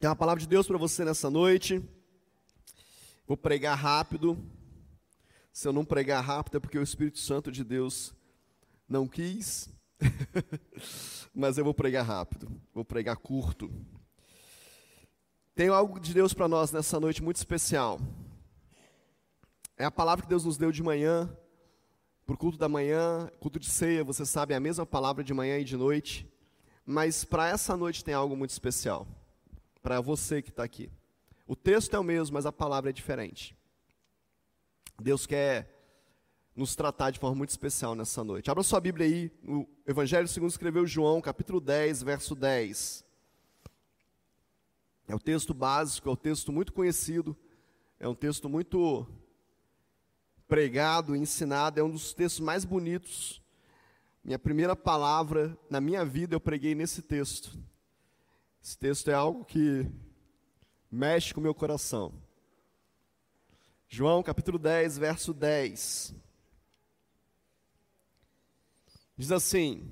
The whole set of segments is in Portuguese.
Tem uma palavra de Deus para você nessa noite. Vou pregar rápido. Se eu não pregar rápido é porque o Espírito Santo de Deus não quis. Mas eu vou pregar rápido. Vou pregar curto. Tem algo de Deus para nós nessa noite muito especial. É a palavra que Deus nos deu de manhã, para o culto da manhã, culto de ceia, você sabe, é a mesma palavra de manhã e de noite. Mas para essa noite tem algo muito especial para você que está aqui. O texto é o mesmo, mas a palavra é diferente. Deus quer nos tratar de forma muito especial nessa noite. Abra sua Bíblia aí, o Evangelho segundo escreveu João, capítulo 10, verso 10. É o texto básico, é o texto muito conhecido, é um texto muito pregado, ensinado, é um dos textos mais bonitos. Minha primeira palavra na minha vida eu preguei nesse texto. Esse texto é algo que mexe com o meu coração. João capítulo 10, verso 10. Diz assim: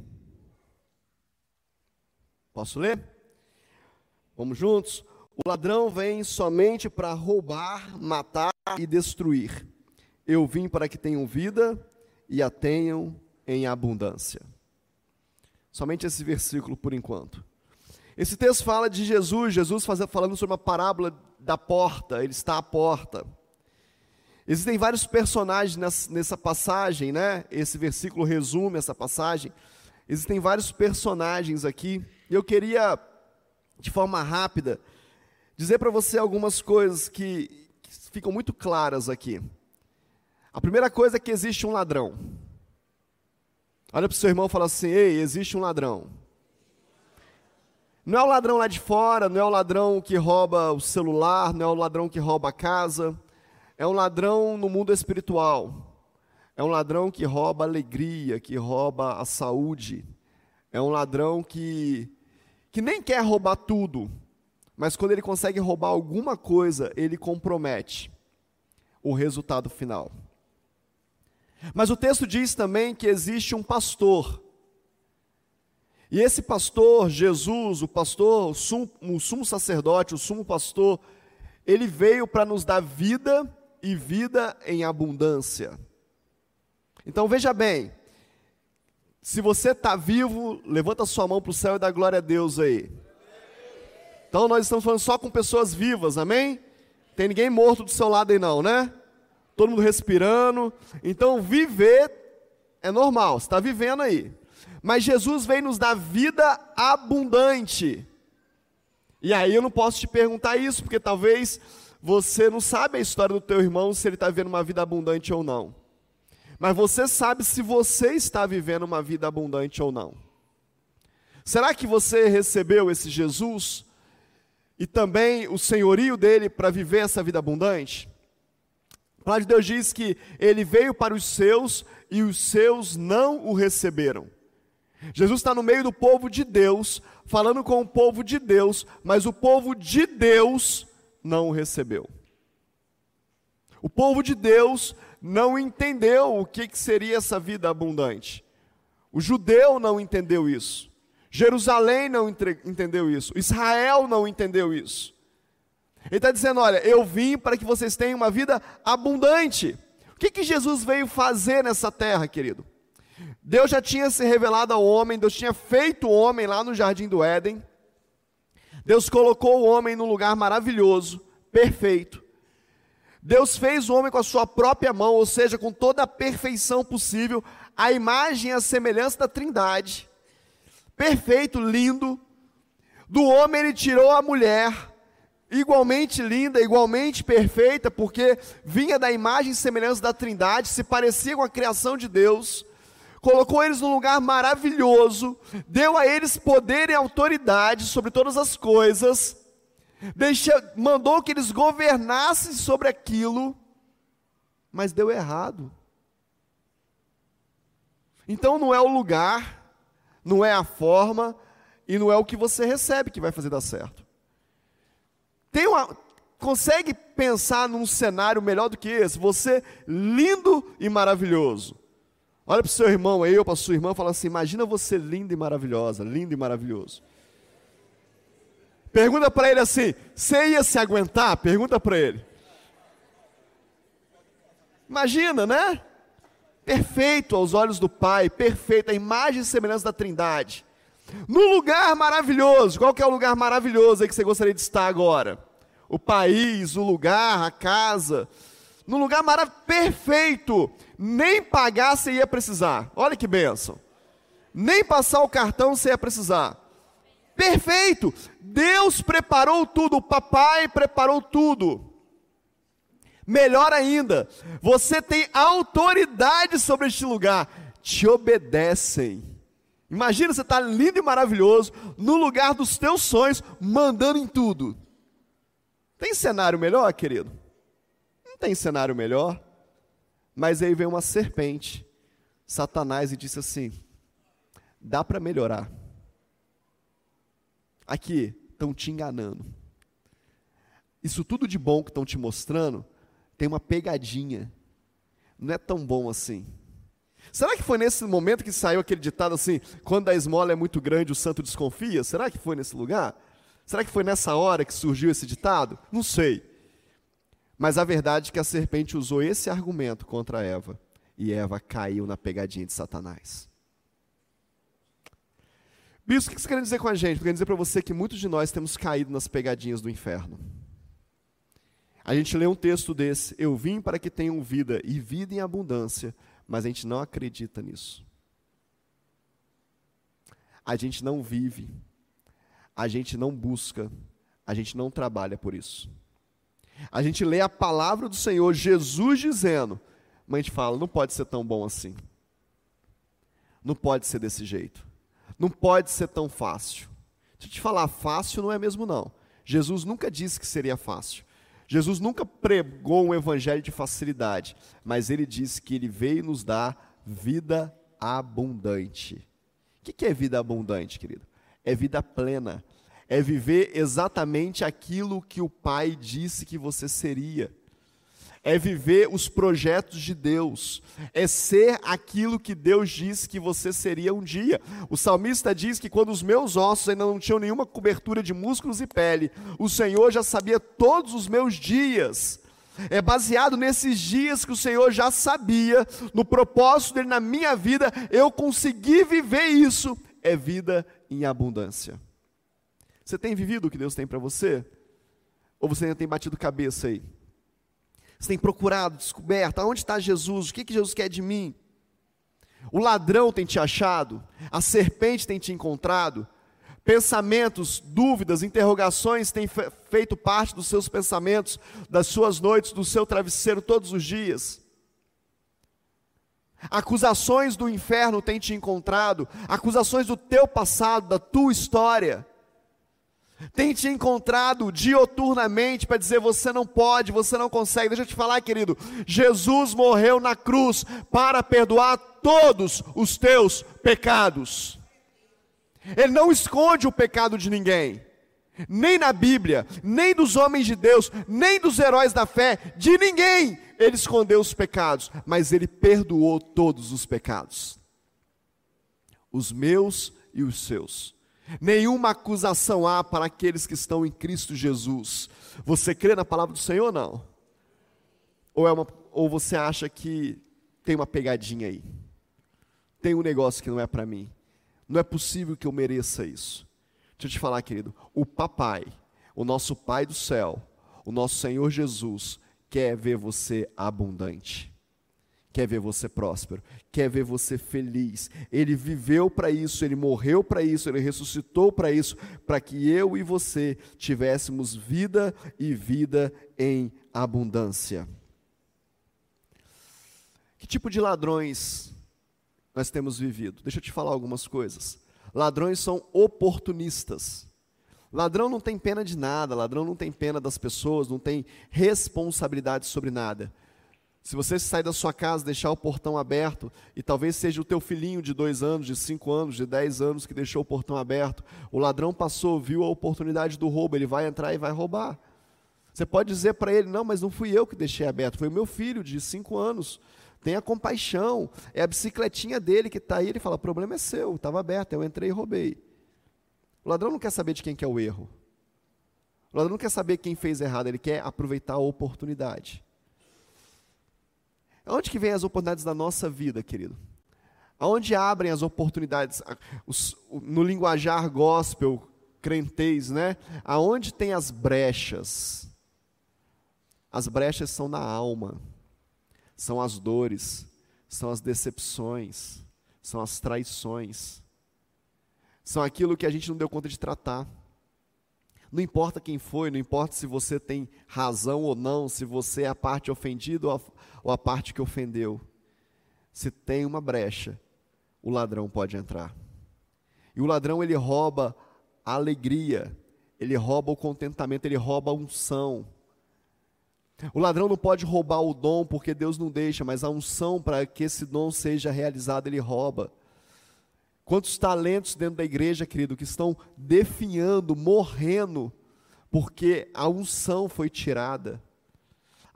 Posso ler? Vamos juntos? O ladrão vem somente para roubar, matar e destruir. Eu vim para que tenham vida e a tenham em abundância. Somente esse versículo por enquanto. Esse texto fala de Jesus, Jesus falando sobre uma parábola da porta, ele está à porta. Existem vários personagens nessa passagem, né? Esse versículo resume essa passagem. Existem vários personagens aqui, e eu queria, de forma rápida, dizer para você algumas coisas que, que ficam muito claras aqui. A primeira coisa é que existe um ladrão. Olha para o seu irmão e fala assim: Ei, existe um ladrão. Não é o ladrão lá de fora, não é o ladrão que rouba o celular, não é o ladrão que rouba a casa. É um ladrão no mundo espiritual. É um ladrão que rouba a alegria, que rouba a saúde. É um ladrão que, que nem quer roubar tudo, mas quando ele consegue roubar alguma coisa, ele compromete o resultado final. Mas o texto diz também que existe um pastor e esse pastor, Jesus, o pastor, o sumo, o sumo sacerdote, o sumo pastor, ele veio para nos dar vida e vida em abundância. Então veja bem, se você está vivo, levanta sua mão para o céu e dá glória a Deus aí. Então nós estamos falando só com pessoas vivas, amém? Tem ninguém morto do seu lado aí não, né? Todo mundo respirando. Então viver é normal, você está vivendo aí. Mas Jesus vem nos dar vida abundante. E aí eu não posso te perguntar isso, porque talvez você não sabe a história do teu irmão, se ele está vivendo uma vida abundante ou não. Mas você sabe se você está vivendo uma vida abundante ou não. Será que você recebeu esse Jesus e também o senhorio dele para viver essa vida abundante? A palavra de Deus diz que ele veio para os seus e os seus não o receberam. Jesus está no meio do povo de Deus, falando com o povo de Deus, mas o povo de Deus não o recebeu. O povo de Deus não entendeu o que, seria essa vida abundante. O judeu não entendeu isso. Jerusalém não entendeu isso. Israel não entendeu isso. Ele está dizendo: olha, eu vim para que vocês tenham uma vida abundante. O que, que Jesus veio fazer nessa terra, querido? Deus já tinha se revelado ao homem, Deus tinha feito o homem lá no jardim do Éden. Deus colocou o homem num lugar maravilhoso, perfeito. Deus fez o homem com a sua própria mão, ou seja, com toda a perfeição possível, a imagem e a semelhança da Trindade. Perfeito, lindo. Do homem ele tirou a mulher, igualmente linda, igualmente perfeita, porque vinha da imagem e semelhança da Trindade, se parecia com a criação de Deus colocou eles num lugar maravilhoso, deu a eles poder e autoridade sobre todas as coisas, deixou, mandou que eles governassem sobre aquilo, mas deu errado. Então não é o lugar, não é a forma e não é o que você recebe que vai fazer dar certo. Tem uma, consegue pensar num cenário melhor do que esse? Você lindo e maravilhoso. Olha para o seu irmão aí, ou para sua irmã, e fala assim: imagina você linda e maravilhosa, lindo e maravilhoso. Pergunta para ele assim: você ia se aguentar? Pergunta para ele. Imagina, né? Perfeito aos olhos do Pai, perfeito, a imagem e semelhança da Trindade. No lugar maravilhoso, qual que é o lugar maravilhoso aí que você gostaria de estar agora? O país, o lugar, a casa. No lugar maravilhoso, perfeito. Nem pagar você ia precisar. Olha que benção. Nem passar o cartão você ia precisar. Perfeito. Deus preparou tudo, o papai preparou tudo. Melhor ainda, você tem autoridade sobre este lugar, te obedecem. Imagina você estar tá lindo e maravilhoso, no lugar dos teus sonhos, mandando em tudo. Tem cenário melhor, querido? Não tem cenário melhor. Mas aí veio uma serpente, Satanás, e disse assim: dá para melhorar. Aqui, estão te enganando. Isso tudo de bom que estão te mostrando tem uma pegadinha. Não é tão bom assim. Será que foi nesse momento que saiu aquele ditado assim: quando a esmola é muito grande, o santo desconfia? Será que foi nesse lugar? Será que foi nessa hora que surgiu esse ditado? Não sei. Mas a verdade é que a serpente usou esse argumento contra Eva. E Eva caiu na pegadinha de Satanás. Bispo, o que você quer dizer com a gente? Quer dizer para você que muitos de nós temos caído nas pegadinhas do inferno. A gente lê um texto desse, eu vim para que tenham vida e vida em abundância, mas a gente não acredita nisso. A gente não vive, a gente não busca, a gente não trabalha por isso. A gente lê a palavra do Senhor, Jesus dizendo, mas a gente fala, não pode ser tão bom assim. Não pode ser desse jeito. Não pode ser tão fácil. Deixa eu te falar, fácil não é mesmo não. Jesus nunca disse que seria fácil. Jesus nunca pregou um evangelho de facilidade, mas ele disse que ele veio nos dar vida abundante. O que é vida abundante, querido? É vida plena. É viver exatamente aquilo que o Pai disse que você seria é viver os projetos de Deus, é ser aquilo que Deus disse que você seria um dia. O salmista diz que quando os meus ossos ainda não tinham nenhuma cobertura de músculos e pele, o Senhor já sabia todos os meus dias. É baseado nesses dias que o Senhor já sabia, no propósito dele na minha vida, eu consegui viver isso. É vida em abundância. Você tem vivido o que Deus tem para você? Ou você ainda tem batido cabeça aí? Você tem procurado, descoberto, aonde está Jesus? O que, que Jesus quer de mim? O ladrão tem te achado? A serpente tem te encontrado? Pensamentos, dúvidas, interrogações têm feito parte dos seus pensamentos, das suas noites, do seu travesseiro todos os dias? Acusações do inferno têm te encontrado, acusações do teu passado, da tua história tem te encontrado dioturnamente para dizer você não pode, você não consegue. Deixa eu te falar, querido. Jesus morreu na cruz para perdoar todos os teus pecados. Ele não esconde o pecado de ninguém, nem na Bíblia, nem dos homens de Deus, nem dos heróis da fé, de ninguém. Ele escondeu os pecados, mas ele perdoou todos os pecados, os meus e os seus. Nenhuma acusação há para aqueles que estão em Cristo Jesus. Você crê na palavra do Senhor ou não? Ou, é uma, ou você acha que tem uma pegadinha aí? Tem um negócio que não é para mim. Não é possível que eu mereça isso. Deixa eu te falar, querido. O papai, o nosso Pai do céu, o nosso Senhor Jesus, quer ver você abundante quer ver você próspero, quer ver você feliz. Ele viveu para isso, ele morreu para isso, ele ressuscitou para isso, para que eu e você tivéssemos vida e vida em abundância. Que tipo de ladrões nós temos vivido? Deixa eu te falar algumas coisas. Ladrões são oportunistas. Ladrão não tem pena de nada, ladrão não tem pena das pessoas, não tem responsabilidade sobre nada. Se você sair da sua casa, deixar o portão aberto, e talvez seja o teu filhinho de dois anos, de cinco anos, de dez anos que deixou o portão aberto, o ladrão passou, viu a oportunidade do roubo, ele vai entrar e vai roubar. Você pode dizer para ele: não, mas não fui eu que deixei aberto, foi o meu filho de cinco anos. Tenha compaixão, é a bicicletinha dele que está aí. Ele fala: o problema é seu, estava aberto, eu entrei e roubei. O ladrão não quer saber de quem que é o erro. O ladrão não quer saber quem fez errado, ele quer aproveitar a oportunidade. Onde que vem as oportunidades da nossa vida, querido? Aonde abrem as oportunidades? no linguajar gospel, crentez, né? Aonde tem as brechas? As brechas são na alma, são as dores, são as decepções, são as traições, são aquilo que a gente não deu conta de tratar. Não importa quem foi, não importa se você tem razão ou não, se você é a parte ofendida ou ou a parte que ofendeu. Se tem uma brecha, o ladrão pode entrar. E o ladrão ele rouba a alegria, ele rouba o contentamento, ele rouba a unção. O ladrão não pode roubar o dom porque Deus não deixa, mas a unção para que esse dom seja realizado, ele rouba. Quantos talentos dentro da igreja, querido, que estão definhando, morrendo, porque a unção foi tirada,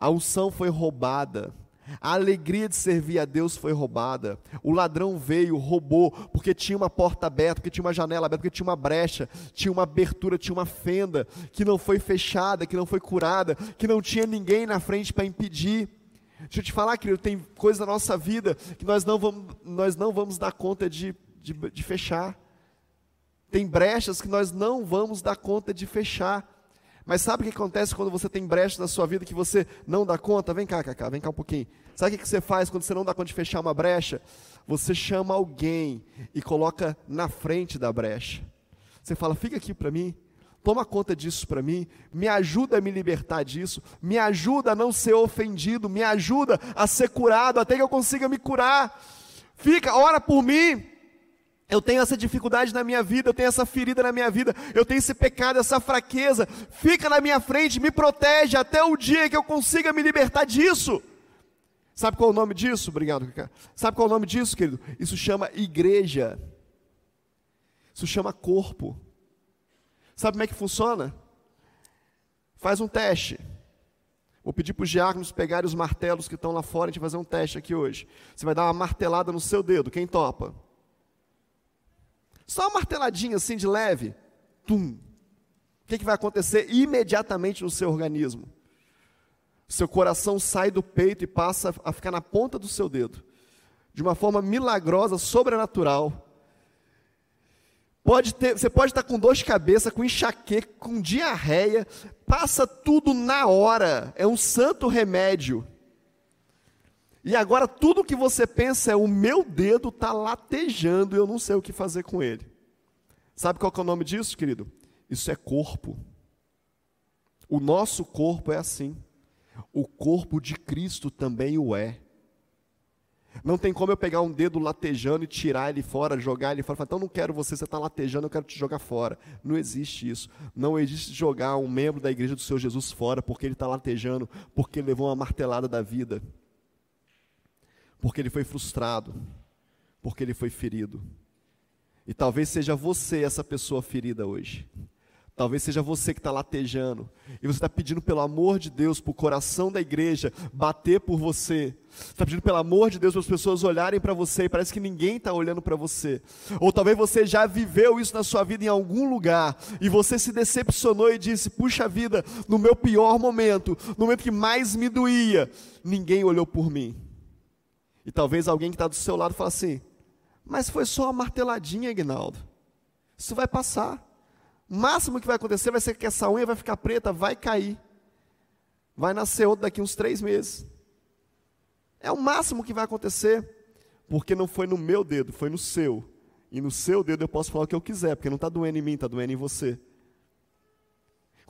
a unção foi roubada. A alegria de servir a Deus foi roubada. O ladrão veio, roubou, porque tinha uma porta aberta, porque tinha uma janela aberta, porque tinha uma brecha, tinha uma abertura, tinha uma fenda que não foi fechada, que não foi curada, que não tinha ninguém na frente para impedir. Deixa eu te falar, querido, tem coisas na nossa vida que nós não vamos, nós não vamos dar conta de, de, de fechar. Tem brechas que nós não vamos dar conta de fechar. Mas sabe o que acontece quando você tem brechas na sua vida que você não dá conta? Vem cá, Cacá, vem cá um pouquinho. Sabe o que você faz quando você não dá conta de fechar uma brecha? Você chama alguém e coloca na frente da brecha. Você fala, fica aqui para mim, toma conta disso para mim, me ajuda a me libertar disso, me ajuda a não ser ofendido, me ajuda a ser curado até que eu consiga me curar. Fica, ora por mim, eu tenho essa dificuldade na minha vida, eu tenho essa ferida na minha vida, eu tenho esse pecado, essa fraqueza. Fica na minha frente, me protege até o dia que eu consiga me libertar disso. Sabe qual é o nome disso? Obrigado, Cacá. Sabe qual é o nome disso, querido? Isso chama igreja. Isso chama corpo. Sabe como é que funciona? Faz um teste. Vou pedir para os diáconos pegarem os martelos que estão lá fora, a gente vai fazer um teste aqui hoje. Você vai dar uma martelada no seu dedo, quem topa? Só uma marteladinha assim de leve. Tum. O que, que vai acontecer imediatamente no seu organismo? Seu coração sai do peito e passa a ficar na ponta do seu dedo. De uma forma milagrosa, sobrenatural. Pode ter, você pode estar com dor de cabeça, com enxaqueca, com diarreia, passa tudo na hora. É um santo remédio. E agora tudo que você pensa é: o meu dedo está latejando e eu não sei o que fazer com ele. Sabe qual é o nome disso, querido? Isso é corpo. O nosso corpo é assim. O corpo de Cristo também o é. Não tem como eu pegar um dedo latejando e tirar ele fora, jogar ele fora. Falar, então não quero você, você está latejando, eu quero te jogar fora. Não existe isso. Não existe jogar um membro da igreja do Senhor Jesus fora porque ele está latejando, porque ele levou uma martelada da vida porque ele foi frustrado, porque ele foi ferido. E talvez seja você essa pessoa ferida hoje. Talvez seja você que está latejando. E você está pedindo pelo amor de Deus, para o coração da igreja bater por você. Está pedindo pelo amor de Deus para as pessoas olharem para você e parece que ninguém está olhando para você. Ou talvez você já viveu isso na sua vida em algum lugar e você se decepcionou e disse: Puxa vida, no meu pior momento, no momento que mais me doía, ninguém olhou por mim. E talvez alguém que está do seu lado fale assim: Mas foi só uma marteladinha, Ignaldo. Isso vai passar. O máximo que vai acontecer vai ser que essa unha vai ficar preta, vai cair. Vai nascer outra daqui uns três meses. É o máximo que vai acontecer, porque não foi no meu dedo, foi no seu. E no seu dedo eu posso falar o que eu quiser, porque não está doendo em mim, está doendo em você.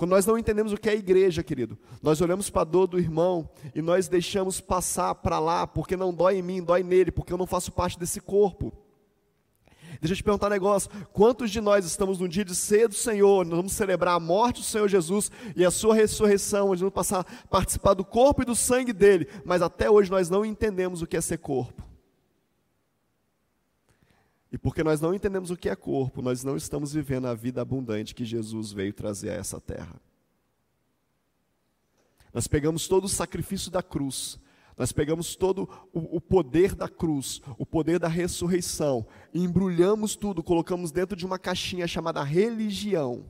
Quando nós não entendemos o que é igreja, querido, nós olhamos para a dor do irmão e nós deixamos passar para lá, porque não dói em mim, dói nele, porque eu não faço parte desse corpo. Deixa eu te perguntar um negócio: quantos de nós estamos no dia de ceia do Senhor, nós vamos celebrar a morte do Senhor Jesus e a sua ressurreição, nós vamos passar, participar do corpo e do sangue dele, mas até hoje nós não entendemos o que é ser corpo. E porque nós não entendemos o que é corpo, nós não estamos vivendo a vida abundante que Jesus veio trazer a essa terra. Nós pegamos todo o sacrifício da cruz, nós pegamos todo o, o, poder da cruz, o poder da ressurreição, e embrulhamos tudo, colocamos dentro de uma caixinha chamada religião.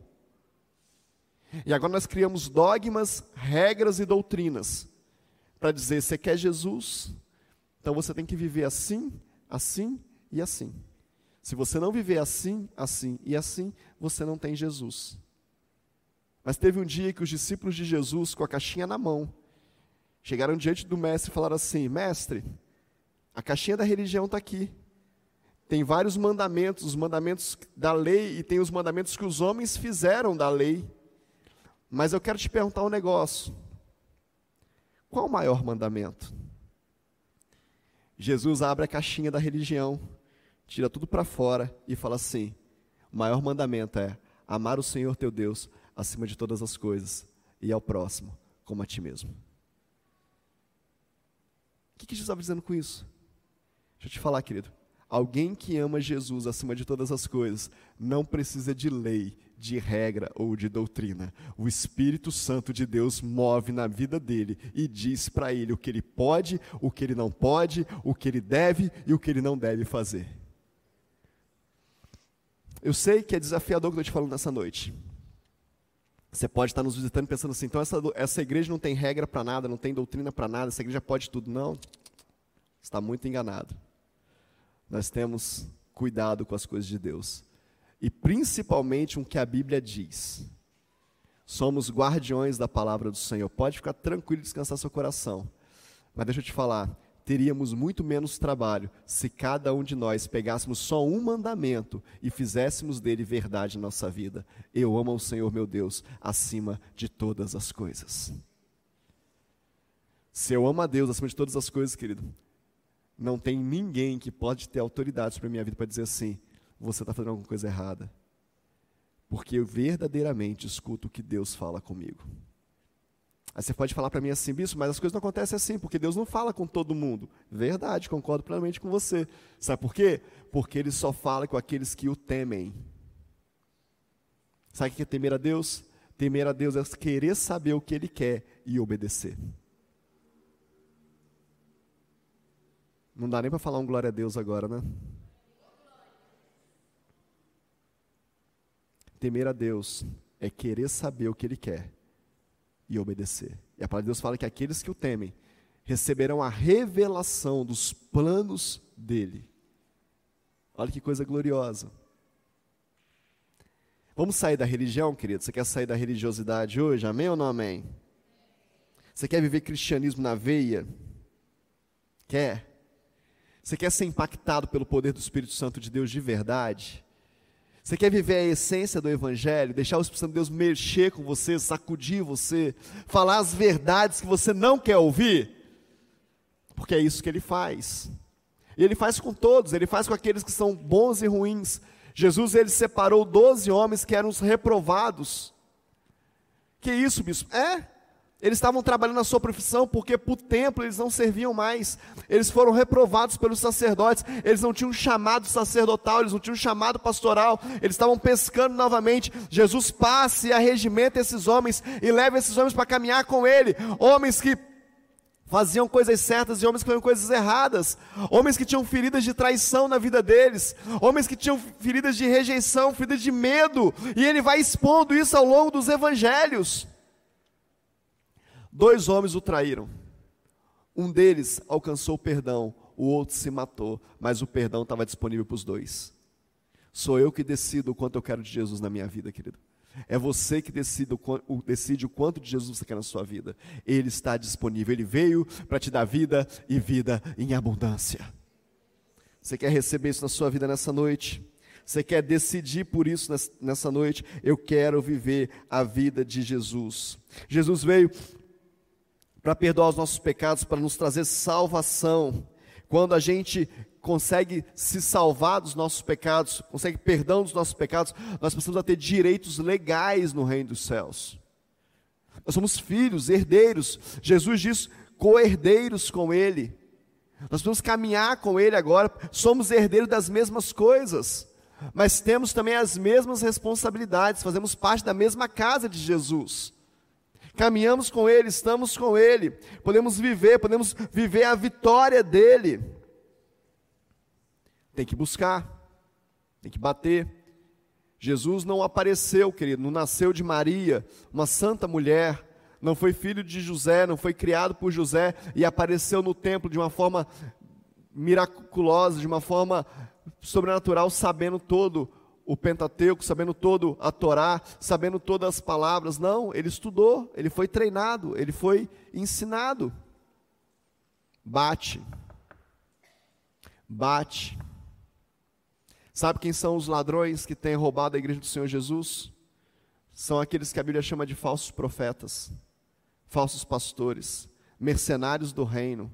E agora nós criamos dogmas, regras e doutrinas para dizer: você quer Jesus? Então você tem que viver assim, assim e assim. Se você não viver assim, assim e assim, você não tem Jesus. Mas teve um dia que os discípulos de Jesus, com a caixinha na mão, chegaram diante do mestre e falaram assim: Mestre, a caixinha da religião está aqui. Tem vários mandamentos, os mandamentos da lei e tem os mandamentos que os homens fizeram da lei. Mas eu quero te perguntar um negócio. Qual o maior mandamento? Jesus abre a caixinha da religião, tira tudo para fora e fala assim: o maior mandamento é amar o Senhor teu Deus acima de todas as coisas e ao próximo como a ti mesmo. O que, que Jesus estava dizendo com isso? Deixa eu te falar, querido. Alguém que ama Jesus acima de todas as coisas não precisa de lei, de regra ou de doutrina. O Espírito Santo de Deus move na vida dele e diz para ele o que ele pode, o que ele não pode, o que ele deve e o que ele não deve fazer. Eu sei que é desafiador o que eu estou te falando nessa noite. Você pode estar nos visitando pensando assim, então essa, essa igreja não tem regra para nada, não tem doutrina para nada, essa igreja pode tudo. Não, está muito enganado. Nós temos cuidado com as coisas de Deus. E principalmente o que a Bíblia diz. Somos guardiões da palavra do Senhor. Pode ficar tranquilo e descansar seu coração. Mas deixa eu te falar, teríamos muito menos trabalho se cada um de nós pegássemos só um mandamento e fizéssemos dele verdade em nossa vida. Eu amo o Senhor meu Deus acima de todas as coisas. Se eu amo a Deus acima de todas as coisas, querido, não tem ninguém que pode ter autoridade sobre a minha vida para dizer assim: você está fazendo alguma coisa errada. Porque eu verdadeiramente escuto o que Deus fala comigo. Aí você pode falar para mim assim, bispo, mas as coisas não acontecem assim, porque Deus não fala com todo mundo. Verdade, concordo plenamente com você. Sabe por quê? Porque Ele só fala com aqueles que o temem. Sabe o que é temer a Deus? Temer a Deus é querer saber o que Ele quer e obedecer. Não dá nem para falar um glória a Deus agora, né? Temer a Deus é querer saber o que Ele quer e obedecer. E a palavra de Deus fala que aqueles que o temem receberão a revelação dos planos dele. Olha que coisa gloriosa. Vamos sair da religião, querido? Você quer sair da religiosidade hoje? Amém ou não amém? Você quer viver cristianismo na veia? Quer? Você quer ser impactado pelo poder do Espírito Santo de Deus de verdade? Você quer viver a essência do Evangelho, deixar o Espírito Santo de Deus mexer com você, sacudir você, falar as verdades que você não quer ouvir? Porque é isso que ele faz. E ele faz com todos, ele faz com aqueles que são bons e ruins. Jesus ele separou doze homens que eram os reprovados. Que isso, bispo? É, eles estavam trabalhando na sua profissão porque para o templo eles não serviam mais. Eles foram reprovados pelos sacerdotes. Eles não tinham chamado sacerdotal, eles não tinham chamado pastoral. Eles estavam pescando novamente. Jesus passa e arregimenta esses homens e leva esses homens para caminhar com ele. Homens que faziam coisas certas e homens que faziam coisas erradas. Homens que tinham feridas de traição na vida deles. Homens que tinham feridas de rejeição, feridas de medo. E ele vai expondo isso ao longo dos evangelhos. Dois homens o traíram. Um deles alcançou o perdão, o outro se matou, mas o perdão estava disponível para os dois. Sou eu que decido o quanto eu quero de Jesus na minha vida, querido. É você que decide o, decide o quanto de Jesus você quer na sua vida. Ele está disponível. Ele veio para te dar vida e vida em abundância. Você quer receber isso na sua vida nessa noite? Você quer decidir por isso nessa noite? Eu quero viver a vida de Jesus. Jesus veio para perdoar os nossos pecados, para nos trazer salvação. Quando a gente consegue se salvar dos nossos pecados, consegue perdão dos nossos pecados, nós precisamos ter direitos legais no reino dos céus. Nós somos filhos, herdeiros. Jesus diz co-herdeiros com Ele. Nós precisamos caminhar com Ele agora. Somos herdeiros das mesmas coisas, mas temos também as mesmas responsabilidades. Fazemos parte da mesma casa de Jesus caminhamos com Ele, estamos com Ele, podemos viver, podemos viver a vitória dEle. Tem que buscar, tem que bater. Jesus não apareceu, querido, não nasceu de Maria, uma santa mulher, não foi filho de José, não foi criado por José e apareceu no templo de uma forma miraculosa, de uma forma sobrenatural, sabendo todo o Pentateuco, sabendo todo a Torá, sabendo todas as palavras. Não, ele estudou, ele foi treinado, ele foi ensinado. Bate. Bate. Sabe quem são os ladrões que têm roubado a igreja do Senhor Jesus? São aqueles que a Bíblia chama de falsos profetas, falsos pastores, mercenários do reino,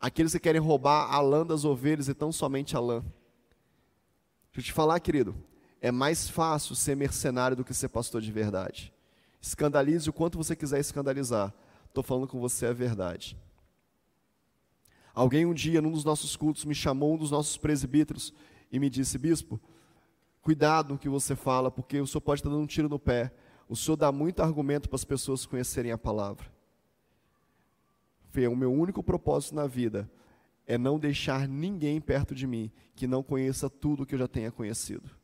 aqueles que querem roubar a lã das ovelhas e tão somente a lã. Deixa eu te falar, querido, é mais fácil ser mercenário do que ser pastor de verdade. Escandalize o quanto você quiser escandalizar. Estou falando com você a verdade. Alguém um dia, num dos nossos cultos, me chamou, um dos nossos presbíteros, e me disse: Bispo, cuidado no que você fala, porque o senhor pode estar dando um tiro no pé. O senhor dá muito argumento para as pessoas conhecerem a palavra. Fê, o meu único propósito na vida é não deixar ninguém perto de mim que não conheça tudo que eu já tenha conhecido.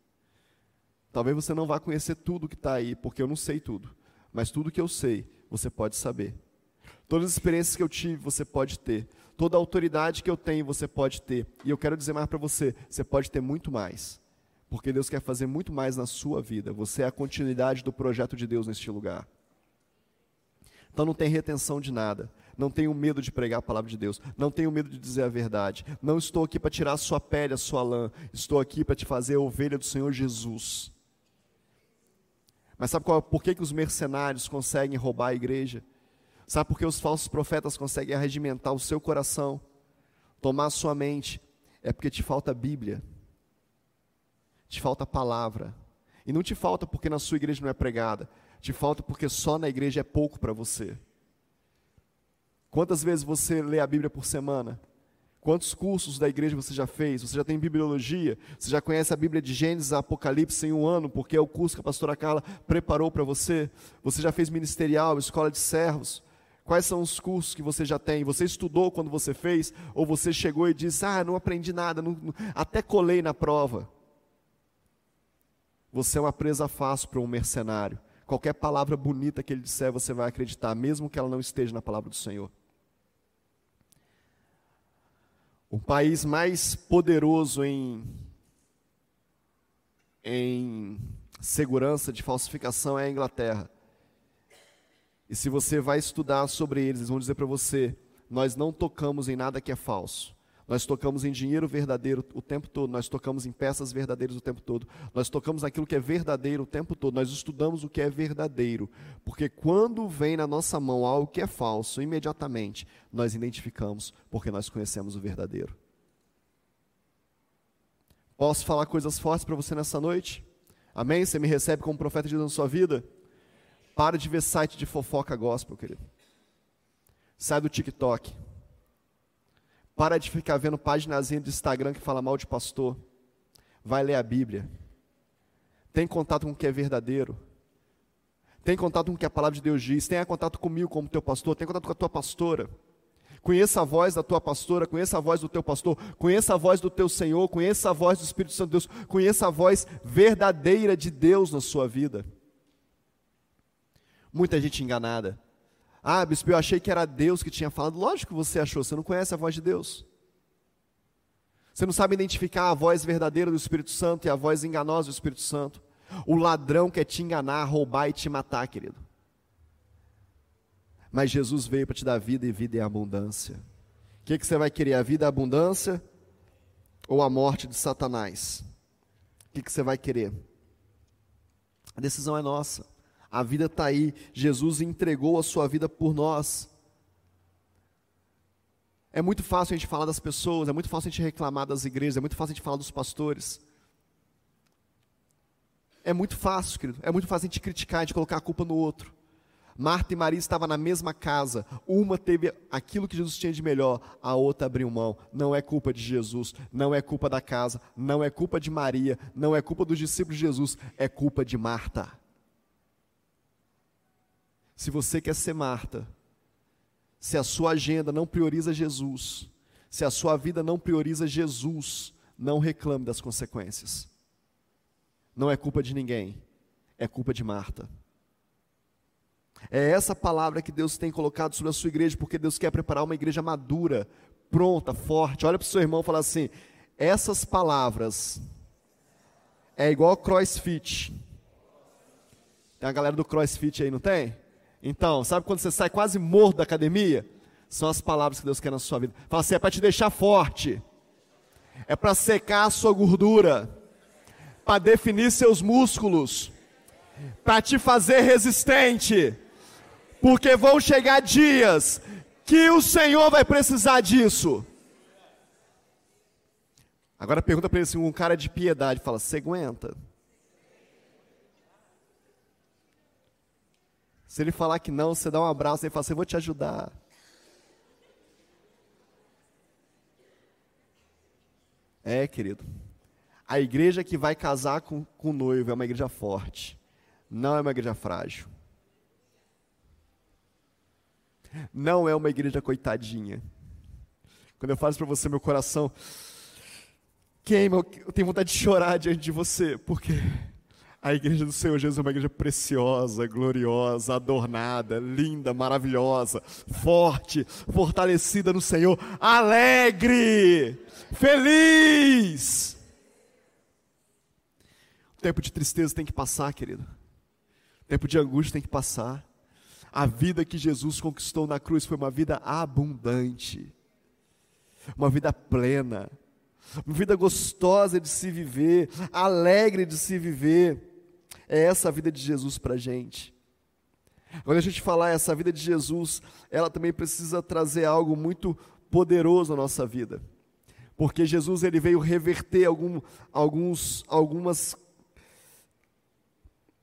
Talvez você não vá conhecer tudo que está aí, porque eu não sei tudo. Mas tudo que eu sei, você pode saber. Todas as experiências que eu tive, você pode ter. Toda a autoridade que eu tenho, você pode ter. E eu quero dizer mais para você: você pode ter muito mais. Porque Deus quer fazer muito mais na sua vida. Você é a continuidade do projeto de Deus neste lugar. Então não tem retenção de nada. Não tenho medo de pregar a palavra de Deus. Não tenho medo de dizer a verdade. Não estou aqui para tirar a sua pele, a sua lã. Estou aqui para te fazer a ovelha do Senhor Jesus. Mas sabe qual, por que, que os mercenários conseguem roubar a igreja? Sabe por que os falsos profetas conseguem arregimentar o seu coração, tomar a sua mente? É porque te falta Bíblia, te falta palavra. E não te falta porque na sua igreja não é pregada, te falta porque só na igreja é pouco para você. Quantas vezes você lê a Bíblia por semana? Quantos cursos da igreja você já fez? Você já tem bibliologia? Você já conhece a Bíblia de Gênesis a Apocalipse em um ano, porque é o curso que a pastora Carla preparou para você? Você já fez ministerial, escola de servos? Quais são os cursos que você já tem? Você estudou quando você fez? Ou você chegou e disse: Ah, não aprendi nada, não, não, até colei na prova? Você é uma presa fácil para um mercenário. Qualquer palavra bonita que ele disser, você vai acreditar, mesmo que ela não esteja na palavra do Senhor. O país mais poderoso em, em segurança de falsificação é a Inglaterra. E se você vai estudar sobre eles, eles vão dizer para você: nós não tocamos em nada que é falso. Nós tocamos em dinheiro verdadeiro o tempo todo, nós tocamos em peças verdadeiras o tempo todo, nós tocamos naquilo que é verdadeiro o tempo todo, nós estudamos o que é verdadeiro, porque quando vem na nossa mão algo que é falso, imediatamente nós identificamos, porque nós conhecemos o verdadeiro. Posso falar coisas fortes para você nessa noite? Amém? Você me recebe como profeta de Deus na sua vida? Para de ver site de fofoca gospel, querido. Sai do TikTok. Para de ficar vendo paginazinha do Instagram que fala mal de pastor. Vai ler a Bíblia. Tem contato com o que é verdadeiro. Tem contato com o que a palavra de Deus diz. Tenha contato comigo como teu pastor. Tem contato com a tua pastora. Conheça a voz da tua pastora, conheça a voz do teu pastor, conheça a voz do teu Senhor, conheça a voz do Espírito Santo de Deus, conheça a voz verdadeira de Deus na sua vida. Muita gente enganada. Ah, bispo, eu achei que era Deus que tinha falado. Lógico que você achou, você não conhece a voz de Deus. Você não sabe identificar a voz verdadeira do Espírito Santo e a voz enganosa do Espírito Santo. O ladrão quer te enganar, roubar e te matar, querido. Mas Jesus veio para te dar vida e vida em abundância. O que, que você vai querer? A vida e a abundância ou a morte de Satanás? O que, que você vai querer? A decisão é nossa. A vida está aí. Jesus entregou a sua vida por nós. É muito fácil a gente falar das pessoas, é muito fácil a gente reclamar das igrejas, é muito fácil a gente falar dos pastores. É muito fácil, querido. É muito fácil a gente criticar, a gente colocar a culpa no outro. Marta e Maria estavam na mesma casa. Uma teve aquilo que Jesus tinha de melhor, a outra abriu mão. Não é culpa de Jesus, não é culpa da casa, não é culpa de Maria, não é culpa dos discípulos de Jesus, é culpa de Marta. Se você quer ser Marta, se a sua agenda não prioriza Jesus, se a sua vida não prioriza Jesus, não reclame das consequências. não é culpa de ninguém, é culpa de Marta. É essa palavra que Deus tem colocado sobre a sua igreja, porque Deus quer preparar uma igreja madura, pronta, forte. Olha para o seu irmão e fala assim: essas palavras é igual crossfit. Tem a galera do crossfit aí, não tem? Então, sabe quando você sai quase morto da academia? São as palavras que Deus quer na sua vida. Fala assim: é para te deixar forte, é para secar a sua gordura, para definir seus músculos, para te fazer resistente, porque vão chegar dias que o Senhor vai precisar disso. Agora pergunta para ele assim, um cara de piedade, fala, você aguenta? Se ele falar que não, você dá um abraço e fala assim, eu vou te ajudar. É, querido. A igreja que vai casar com, com o noivo é uma igreja forte, não é uma igreja frágil. Não é uma igreja coitadinha. Quando eu falo para você, meu coração queima, eu tenho vontade de chorar diante de você, porque a igreja do Senhor Jesus é uma igreja preciosa, gloriosa, adornada, linda, maravilhosa, forte, fortalecida no Senhor, alegre, feliz. O tempo de tristeza tem que passar, querido. O tempo de angústia tem que passar. A vida que Jesus conquistou na cruz foi uma vida abundante, uma vida plena, uma vida gostosa de se viver, alegre de se viver. É essa a vida de Jesus para a gente. Quando a gente falar essa vida de Jesus, ela também precisa trazer algo muito poderoso na nossa vida. Porque Jesus ele veio reverter algum, alguns, algumas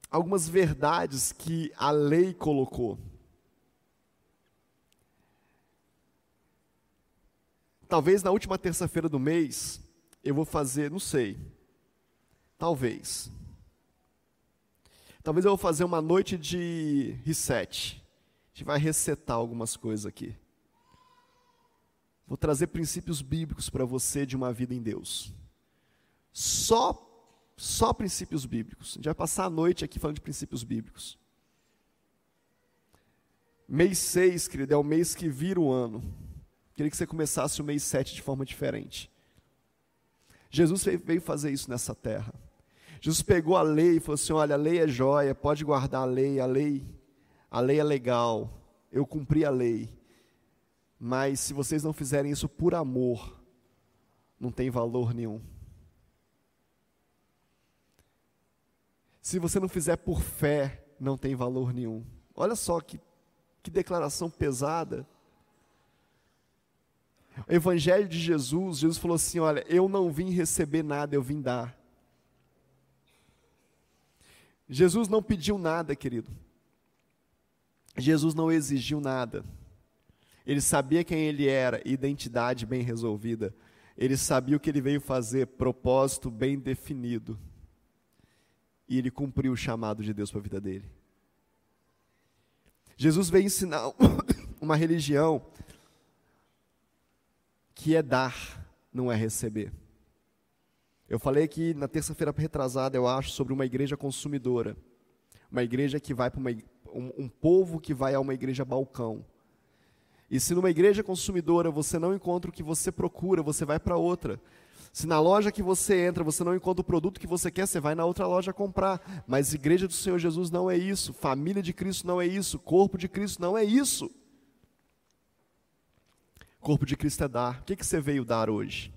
algumas verdades que a lei colocou. Talvez na última terça-feira do mês eu vou fazer, não sei. Talvez. Talvez eu vou fazer uma noite de reset. A gente vai resetar algumas coisas aqui. Vou trazer princípios bíblicos para você de uma vida em Deus. Só só princípios bíblicos. A gente vai passar a noite aqui falando de princípios bíblicos. Mês 6, querido, é o mês que vira o ano. Queria que você começasse o mês 7 de forma diferente. Jesus veio fazer isso nessa terra. Jesus pegou a lei e falou assim: olha, a lei é joia, pode guardar a lei, a lei, a lei é legal, eu cumpri a lei. Mas se vocês não fizerem isso por amor, não tem valor nenhum. Se você não fizer por fé, não tem valor nenhum. Olha só que, que declaração pesada. O Evangelho de Jesus, Jesus falou assim: Olha, eu não vim receber nada, eu vim dar. Jesus não pediu nada, querido. Jesus não exigiu nada. Ele sabia quem ele era, identidade bem resolvida. Ele sabia o que ele veio fazer, propósito bem definido e ele cumpriu o chamado de Deus para a vida dele. Jesus veio ensinar uma religião que é dar, não é receber. Eu falei aqui na terça-feira retrasada, eu acho, sobre uma igreja consumidora. Uma igreja que vai para um, um povo que vai a uma igreja balcão. E se numa igreja consumidora você não encontra o que você procura, você vai para outra. Se na loja que você entra você não encontra o produto que você quer, você vai na outra loja comprar. Mas igreja do Senhor Jesus não é isso, família de Cristo não é isso, corpo de Cristo não é isso. Corpo de Cristo é dar. O que, que você veio dar hoje?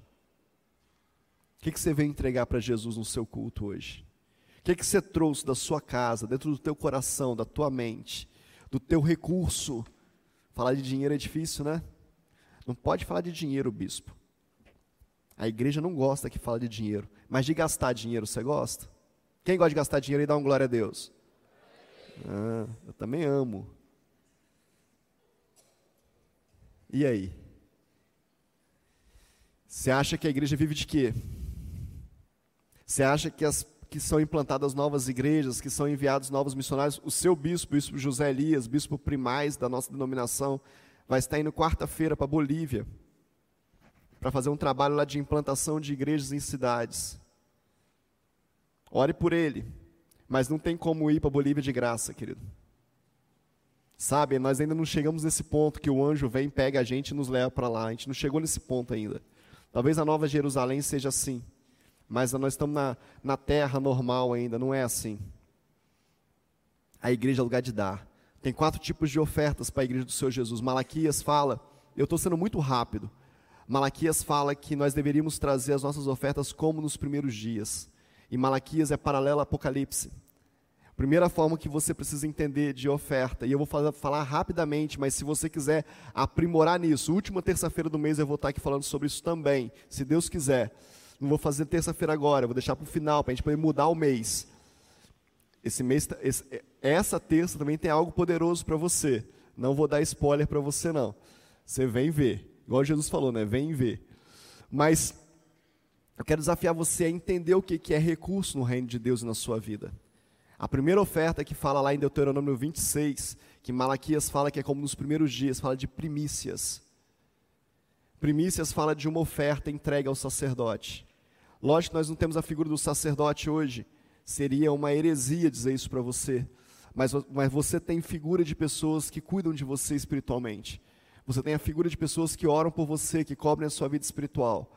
Que, que você veio entregar para Jesus no seu culto hoje? O que, que você trouxe da sua casa, dentro do teu coração, da tua mente, do teu recurso? Falar de dinheiro é difícil, né? Não pode falar de dinheiro, bispo. A igreja não gosta que fala de dinheiro, mas de gastar dinheiro você gosta? Quem gosta de gastar dinheiro e dá um glória a Deus? Ah, eu também amo. E aí? Você acha que a igreja vive de quê? Você acha que as que são implantadas novas igrejas, que são enviados novos missionários, o seu bispo, bispo José Elias, bispo primaz da nossa denominação, vai estar indo quarta-feira para Bolívia para fazer um trabalho lá de implantação de igrejas em cidades. Ore por ele. Mas não tem como ir para Bolívia de graça, querido. Sabe, nós ainda não chegamos nesse ponto que o anjo vem, pega a gente e nos leva para lá. A gente não chegou nesse ponto ainda. Talvez a Nova Jerusalém seja assim. Mas nós estamos na, na terra normal ainda, não é assim. A igreja é lugar de dar. Tem quatro tipos de ofertas para a igreja do Senhor Jesus. Malaquias fala, eu estou sendo muito rápido. Malaquias fala que nós deveríamos trazer as nossas ofertas como nos primeiros dias. E Malaquias é paralelo a Apocalipse. Primeira forma que você precisa entender de oferta, e eu vou falar, falar, rapidamente, mas se você quiser aprimorar nisso, última terça-feira do mês eu vou estar aqui falando sobre isso também, se Deus quiser. Não vou fazer terça-feira agora, vou deixar para o final, para a gente poder mudar o mês. Esse mês, esse, essa terça também tem algo poderoso para você. Não vou dar spoiler para você não. Você vem ver, igual Jesus falou, né? Vem ver. Mas eu quero desafiar você a entender o que é recurso no reino de Deus e na sua vida. A primeira oferta que fala lá em Deuteronômio 26, que Malaquias fala que é como nos primeiros dias, fala de primícias. Primícias fala de uma oferta entregue ao sacerdote. Lógico que nós não temos a figura do sacerdote hoje, seria uma heresia dizer isso para você, mas, mas você tem figura de pessoas que cuidam de você espiritualmente. Você tem a figura de pessoas que oram por você, que cobrem a sua vida espiritual.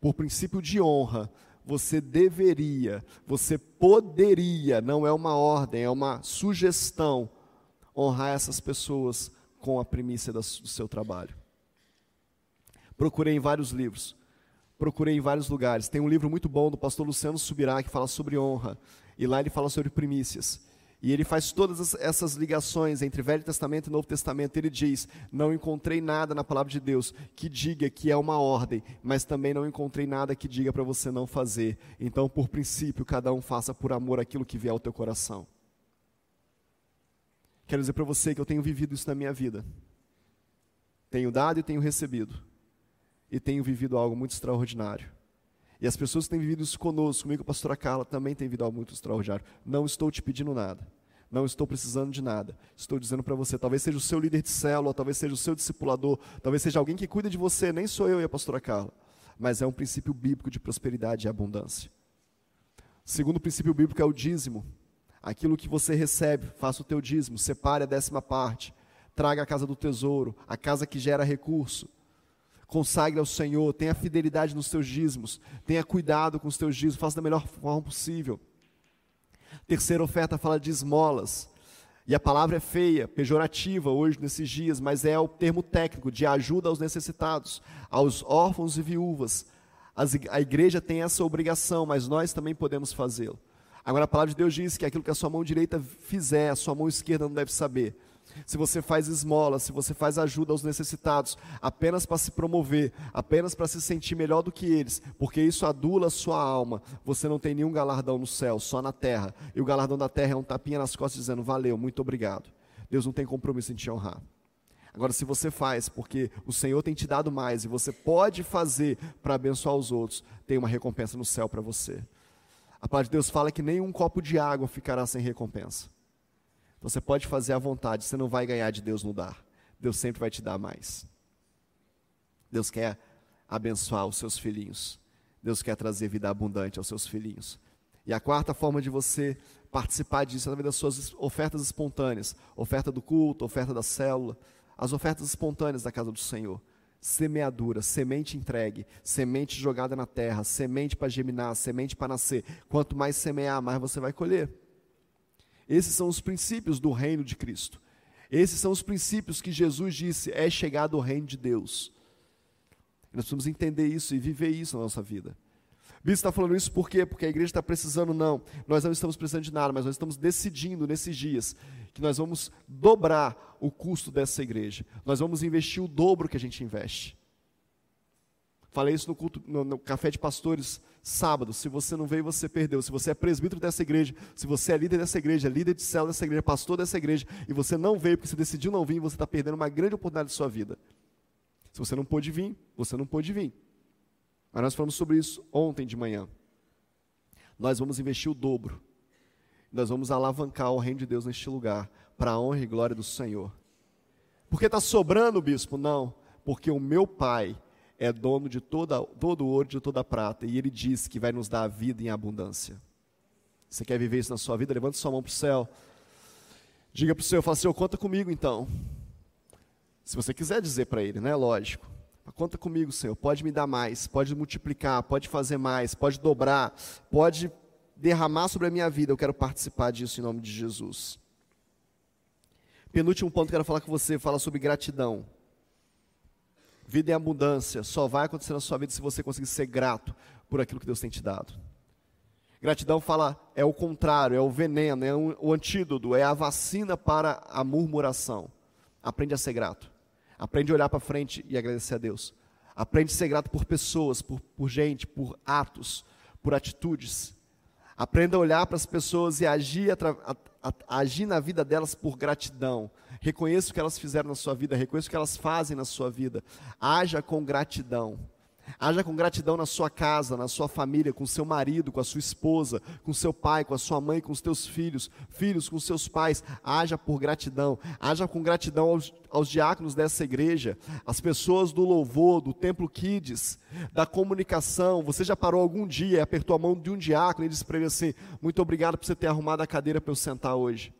Por princípio de honra, você deveria, você poderia, não é uma ordem, é uma sugestão, honrar essas pessoas com a primícia do seu trabalho. Procurei em vários livros, procurei em vários lugares. Tem um livro muito bom do pastor Luciano Subirá que fala sobre honra, e lá ele fala sobre primícias. E ele faz todas essas ligações entre Velho Testamento e Novo Testamento. Ele diz: Não encontrei nada na palavra de Deus que diga que é uma ordem, mas também não encontrei nada que diga para você não fazer. Então, por princípio, cada um faça por amor aquilo que vier ao teu coração. Quero dizer para você que eu tenho vivido isso na minha vida. Tenho dado e tenho recebido. E tenho vivido algo muito extraordinário. E as pessoas que têm vivido isso conosco, comigo, a pastora Carla, também tem vivido algo muito extraordinário. Não estou te pedindo nada. Não estou precisando de nada. Estou dizendo para você, talvez seja o seu líder de célula, talvez seja o seu discipulador, talvez seja alguém que cuida de você, nem sou eu e a pastora Carla. Mas é um princípio bíblico de prosperidade e abundância. O segundo princípio bíblico é o dízimo. Aquilo que você recebe, faça o teu dízimo, separe a décima parte, traga a casa do tesouro, a casa que gera recurso consagre ao Senhor, tenha fidelidade nos teus dízimos, tenha cuidado com os teus dízimos, faça da melhor forma possível. Terceira oferta fala de esmolas. E a palavra é feia, pejorativa hoje nesses dias, mas é o termo técnico de ajuda aos necessitados, aos órfãos e viúvas. a igreja tem essa obrigação, mas nós também podemos fazê-lo. Agora a palavra de Deus diz que aquilo que a sua mão direita fizer, a sua mão esquerda não deve saber se você faz esmola, se você faz ajuda aos necessitados, apenas para se promover, apenas para se sentir melhor do que eles, porque isso adula a sua alma, você não tem nenhum galardão no céu, só na terra. E o galardão da terra é um tapinha nas costas dizendo: Valeu, muito obrigado. Deus não tem compromisso em te honrar. Agora, se você faz porque o Senhor tem te dado mais e você pode fazer para abençoar os outros, tem uma recompensa no céu para você. A palavra de Deus fala que nem um copo de água ficará sem recompensa. Você pode fazer à vontade, você não vai ganhar de Deus no dar. Deus sempre vai te dar mais. Deus quer abençoar os seus filhinhos. Deus quer trazer vida abundante aos seus filhinhos. E a quarta forma de você participar disso é através das suas ofertas espontâneas. Oferta do culto, oferta da célula. As ofertas espontâneas da casa do Senhor. Semeadura, semente entregue, semente jogada na terra, semente para germinar, semente para nascer. Quanto mais semear, mais você vai colher. Esses são os princípios do reino de Cristo. Esses são os princípios que Jesus disse: é chegado o reino de Deus. Nós precisamos entender isso e viver isso na nossa vida. Bispo está falando isso por quê? Porque a igreja está precisando, não. Nós não estamos precisando de nada, mas nós estamos decidindo nesses dias que nós vamos dobrar o custo dessa igreja. Nós vamos investir o dobro que a gente investe. Falei isso no, culto, no, no, café de pastores sábado. Se você não veio, você perdeu. Se você é presbítero dessa igreja, se você é líder dessa igreja, líder de célula dessa igreja, pastor dessa igreja, e você não veio porque você decidiu não vir, você está perdendo uma grande oportunidade de sua vida. Se você não pôde vir, você não pôde vir. Mas nós falamos sobre isso ontem de manhã. Nós vamos investir o dobro. Nós vamos alavancar o reino de Deus neste lugar, para a honra e glória do Senhor. Porque está sobrando, bispo? Não. Porque o meu pai é dono de toda, todo o ouro, de toda a prata, e ele diz que vai nos dar a vida em abundância. Você quer viver isso na sua vida? Levante sua mão para o céu. Diga para o Senhor, fala, Senhor, conta comigo então. Se você quiser dizer para Ele, né? Lógico. Conta comigo, Senhor. Pode me dar mais, pode multiplicar, pode fazer mais, pode dobrar, pode derramar sobre a minha vida. Eu quero participar disso em nome de Jesus. Penúltimo ponto que eu quero falar com você, fala sobre gratidão. Vida em abundância só vai acontecer na sua vida se você conseguir ser grato por aquilo que Deus tem te dado. Gratidão fala, é o contrário, é o veneno, é o antídoto, é a vacina para a murmuração. Aprende a ser grato. Aprende a olhar para frente e agradecer a Deus. Aprende a ser grato por pessoas, por, por gente, por atos, por atitudes. Aprenda a olhar para as pessoas e agir, a, a, agir na vida delas por gratidão. Reconheça o que elas fizeram na sua vida, reconheça o que elas fazem na sua vida. Haja com gratidão. Haja com gratidão na sua casa, na sua família, com seu marido, com a sua esposa, com seu pai, com a sua mãe, com os teus filhos, filhos com seus pais. Haja por gratidão. Haja com gratidão aos, aos diáconos dessa igreja, as pessoas do louvor, do Templo Kids, da comunicação. Você já parou algum dia e apertou a mão de um diácono e disse para ele assim: Muito obrigado por você ter arrumado a cadeira para eu sentar hoje.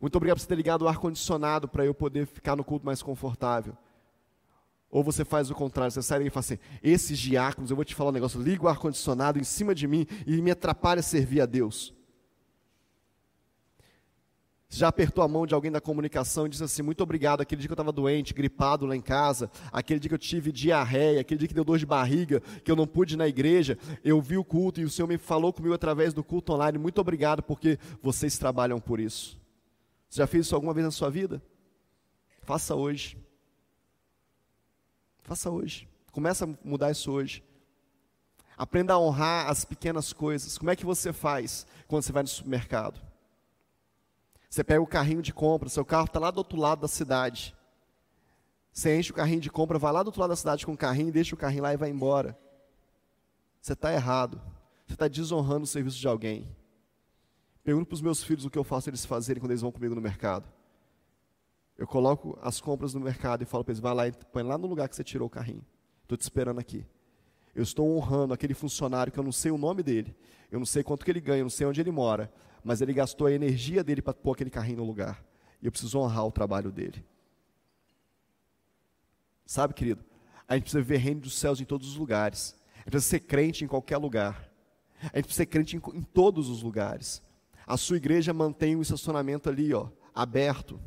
Muito obrigado por você ter ligado o ar-condicionado para eu poder ficar no culto mais confortável. Ou você faz o contrário, você sai e fala assim: esses diáconos, eu vou te falar um negócio, liga o ar-condicionado em cima de mim e me atrapalha a servir a Deus. Você já apertou a mão de alguém da comunicação e disse assim: Muito obrigado. Aquele dia que eu estava doente, gripado lá em casa, aquele dia que eu tive diarreia, aquele dia que deu dor de barriga, que eu não pude ir na igreja, eu vi o culto e o Senhor me falou comigo através do culto online. Muito obrigado, porque vocês trabalham por isso. Você já fez isso alguma vez na sua vida? Faça hoje. Faça hoje. Começa a mudar isso hoje. Aprenda a honrar as pequenas coisas. Como é que você faz quando você vai no supermercado? Você pega o carrinho de compra, seu carro está lá do outro lado da cidade. Você enche o carrinho de compra, vai lá do outro lado da cidade com o carrinho, deixa o carrinho lá e vai embora. Você está errado. Você está desonrando o serviço de alguém. Pergunto para os meus filhos o que eu faço eles fazerem quando eles vão comigo no mercado. Eu coloco as compras no mercado e falo para eles: vai lá e põe lá no lugar que você tirou o carrinho. Estou te esperando aqui. Eu estou honrando aquele funcionário que eu não sei o nome dele, eu não sei quanto que ele ganha, eu não sei onde ele mora, mas ele gastou a energia dele para pôr aquele carrinho no lugar. E eu preciso honrar o trabalho dele. Sabe, querido? A gente precisa ver reino dos céus em todos os lugares. A gente precisa ser crente em qualquer lugar. A gente precisa ser crente em, em todos os lugares. A sua igreja mantém o estacionamento ali, ó, aberto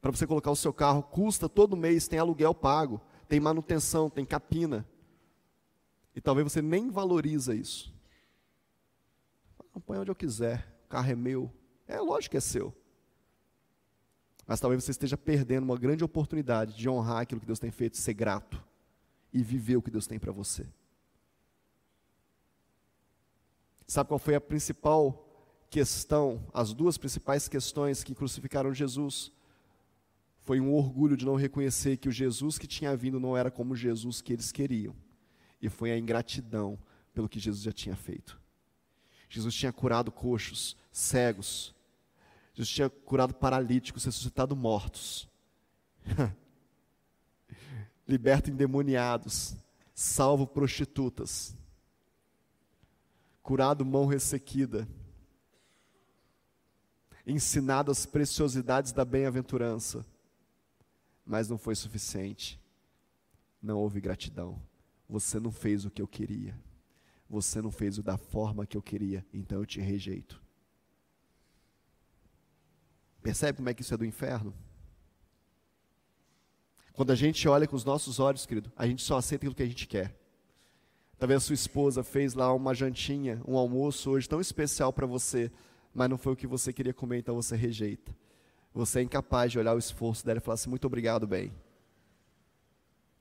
para você colocar o seu carro, custa todo mês, tem aluguel pago, tem manutenção, tem capina. E talvez você nem valoriza isso. Põe onde eu quiser, o carro é meu. É lógico que é seu. Mas talvez você esteja perdendo uma grande oportunidade de honrar aquilo que Deus tem feito, ser grato e viver o que Deus tem para você. Sabe qual foi a principal questão, as duas principais questões que crucificaram Jesus? foi um orgulho de não reconhecer que o Jesus que tinha vindo não era como o Jesus que eles queriam. E foi a ingratidão pelo que Jesus já tinha feito. Jesus tinha curado coxos, cegos. Jesus tinha curado paralíticos, ressuscitado mortos. Liberto endemoniados, salvo prostitutas. Curado mão ressequida. Ensinado as preciosidades da bem-aventurança mas não foi suficiente. Não houve gratidão. Você não fez o que eu queria. Você não fez o da forma que eu queria, então eu te rejeito. Percebe como é que isso é do inferno? Quando a gente olha com os nossos olhos, querido, a gente só aceita aquilo que a gente quer. Talvez a sua esposa fez lá uma jantinha, um almoço hoje tão especial para você, mas não foi o que você queria comer, então você rejeita você é incapaz de olhar o esforço dela e falar assim: muito obrigado, bem.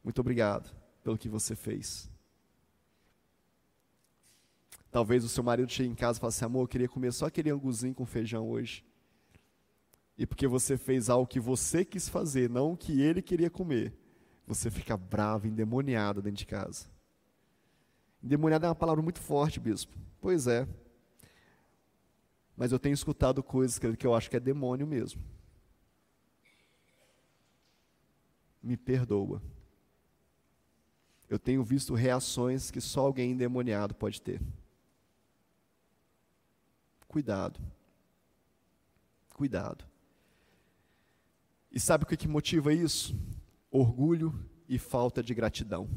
Muito obrigado pelo que você fez. Talvez o seu marido chegue em casa e fale assim: amor, eu queria comer só aquele anguzinho com feijão hoje. E porque você fez algo que você quis fazer, não o que ele queria comer, você fica bravo, endemoniado dentro de casa. Endemoniado é uma palavra muito forte, bispo. Pois é. Mas eu tenho escutado coisas que eu acho que é demônio mesmo. me perdoa. Eu tenho visto reações que só alguém endemoniado pode ter. Cuidado. Cuidado. E sabe o que, que motiva isso? Orgulho e falta de gratidão.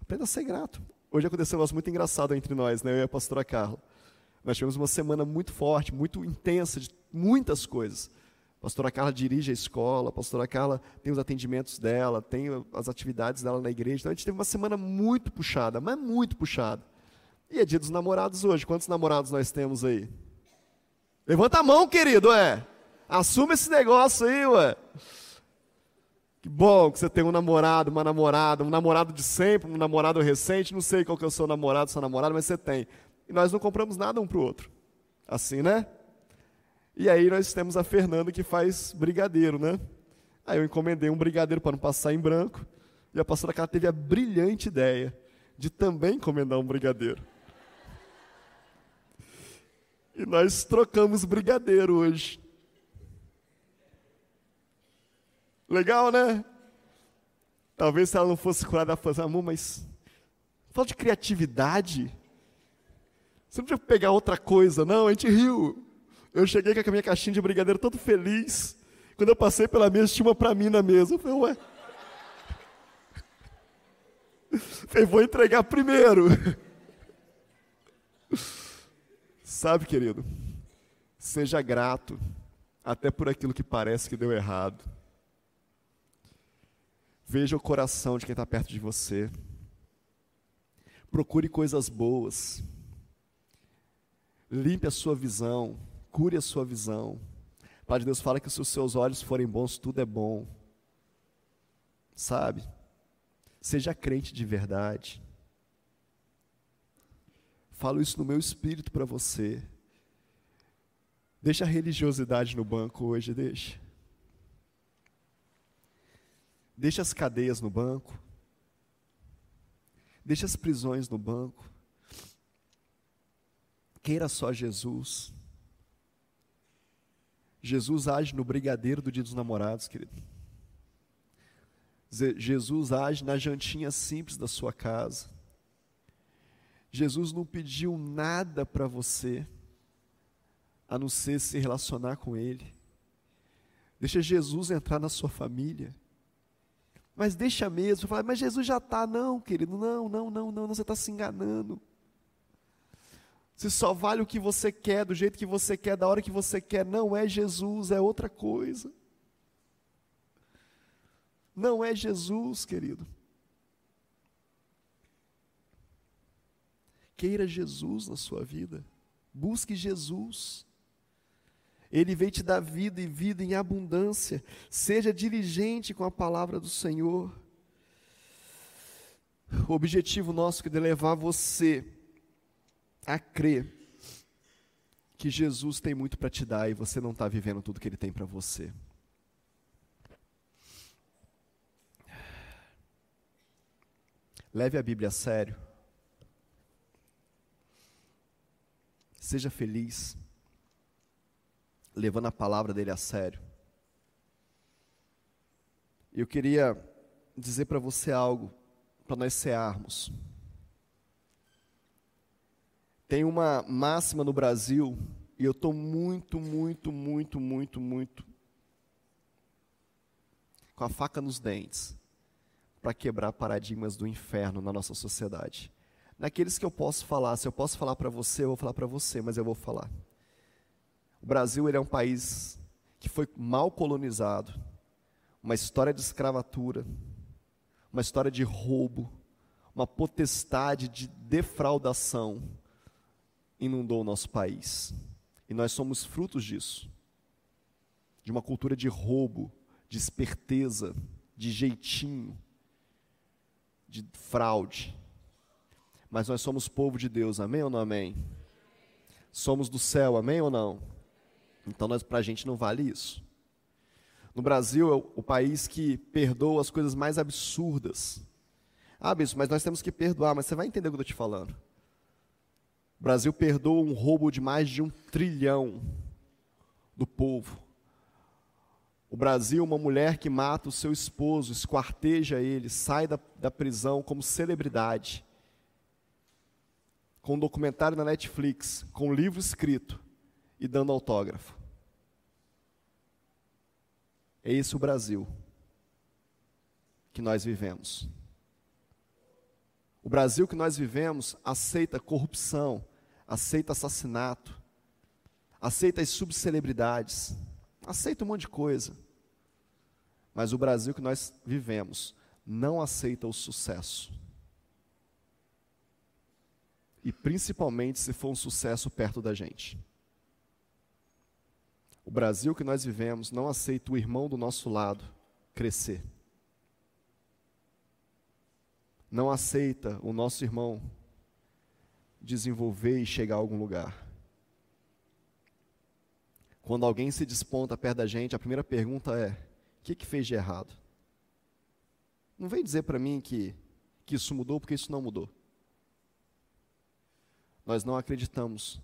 Aprenda a ser grato. Hoje aconteceu um negócio muito engraçado entre nós, né? eu e a pastora Carla. Nós tivemos uma semana muito forte, muito intensa, de muitas coisas. A pastora Carla dirige a escola, a pastora Carla tem os atendimentos dela, tem as atividades dela na igreja. Então a gente teve uma semana muito puxada, mas muito puxada. E é dia dos namorados hoje. Quantos namorados nós temos aí? Levanta a mão, querido, é. Assume esse negócio aí, ué. Que bom que você tem um namorado, uma namorada, um namorado de sempre, um namorado recente, não sei qual que é o seu namorado, sua namorada, mas você tem. E nós não compramos nada um para o outro. Assim, né? E aí nós temos a Fernanda que faz brigadeiro, né? Aí eu encomendei um brigadeiro para não passar em branco. E a pastora Carla teve a brilhante ideia de também encomendar um brigadeiro. E nós trocamos brigadeiro hoje. Legal, né? Talvez se ela não fosse curada, ela fosse, amor, mas falta de criatividade. Você não podia pegar outra coisa, não? A gente riu. Eu cheguei com a minha caixinha de brigadeiro todo feliz. Quando eu passei pela mesa, tinha uma para mim na mesa. Eu falei, ué. falei, vou entregar primeiro. Sabe, querido, seja grato até por aquilo que parece que deu errado. Veja o coração de quem está perto de você. Procure coisas boas. Limpe a sua visão. Cure a sua visão. Pai de Deus fala que se os seus olhos forem bons, tudo é bom. Sabe? Seja crente de verdade. Falo isso no meu espírito para você. Deixa a religiosidade no banco hoje, deixa. Deixa as cadeias no banco. Deixa as prisões no banco. Queira só Jesus. Jesus age no brigadeiro do dia dos namorados, querido. Jesus age na jantinha simples da sua casa. Jesus não pediu nada para você, a não ser se relacionar com Ele. Deixa Jesus entrar na sua família. Mas deixa mesmo. Fala, mas Jesus já está. Não, querido, não, não, não, não, você está se enganando. Se só vale o que você quer, do jeito que você quer, da hora que você quer, não é Jesus, é outra coisa. Não é Jesus, querido. Queira Jesus na sua vida. Busque Jesus. Ele veio te dar vida e vida em abundância. Seja diligente com a palavra do Senhor. O objetivo nosso é levar você a crer que Jesus tem muito para te dar e você não está vivendo tudo que Ele tem para você. Leve a Bíblia a sério. Seja feliz levando a palavra dele a sério. Eu queria dizer para você algo, para nós cearmos. Tem uma máxima no Brasil, e eu estou muito, muito, muito, muito, muito com a faca nos dentes para quebrar paradigmas do inferno na nossa sociedade. Naqueles que eu posso falar, se eu posso falar para você, eu vou falar para você, mas eu vou falar. O Brasil ele é um país que foi mal colonizado, uma história de escravatura, uma história de roubo, uma potestade de defraudação inundou o nosso país. E nós somos frutos disso. De uma cultura de roubo, de esperteza, de jeitinho, de fraude. Mas nós somos povo de Deus, amém ou não amém? Somos do céu, amém ou não? Então, para a gente não vale isso. No Brasil é o, país que perdoa as coisas mais absurdas. Ah, bispo, mas nós temos que perdoar, mas você vai entender o que eu estou te falando. O Brasil perdoa um roubo de mais de um trilhão do povo. O Brasil, uma mulher que mata o seu esposo, esquarteja ele, sai da, da prisão como celebridade, com um documentário na Netflix, com um livro escrito e dando autógrafo. É esse o Brasil que nós vivemos. O Brasil que nós vivemos aceita corrupção, aceita assassinato, aceita as subcelebridades, aceita um monte de coisa. Mas o Brasil que nós vivemos não aceita o sucesso. E principalmente se for um sucesso perto da gente. O Brasil que nós vivemos não aceita o irmão do nosso lado crescer. Não aceita o nosso irmão desenvolver e chegar a algum lugar. Quando alguém se desponta perto da gente, a primeira pergunta é: o que, que fez de errado? Não vem dizer para mim que, que isso mudou, porque isso não mudou. Nós não acreditamos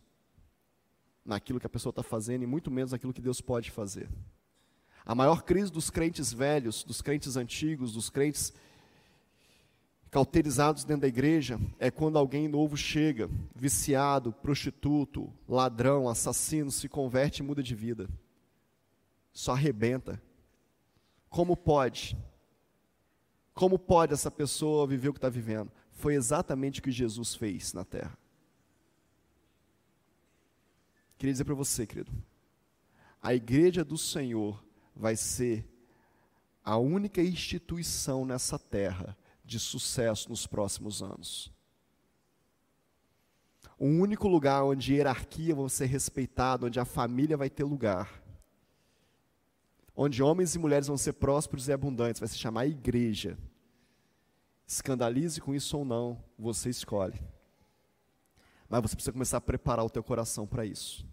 naquilo que a pessoa está fazendo e muito menos naquilo que Deus pode fazer. A maior crise dos crentes velhos, dos crentes antigos, dos crentes cauterizados dentro da igreja é quando alguém novo chega, viciado, prostituto, ladrão, assassino, se converte e muda de vida. Só arrebenta. Como pode? Como pode essa pessoa viver o que está vivendo? Foi exatamente o que Jesus fez na terra. Queria dizer para você, querido, a igreja do Senhor vai ser a única instituição nessa terra de sucesso nos próximos anos. O único lugar onde hierarquia vai ser respeitada, onde a família vai ter lugar, onde homens e mulheres vão ser prósperos e abundantes, vai se chamar igreja. Escandalize com isso ou não, você escolhe. Mas você precisa começar a preparar o teu coração para isso.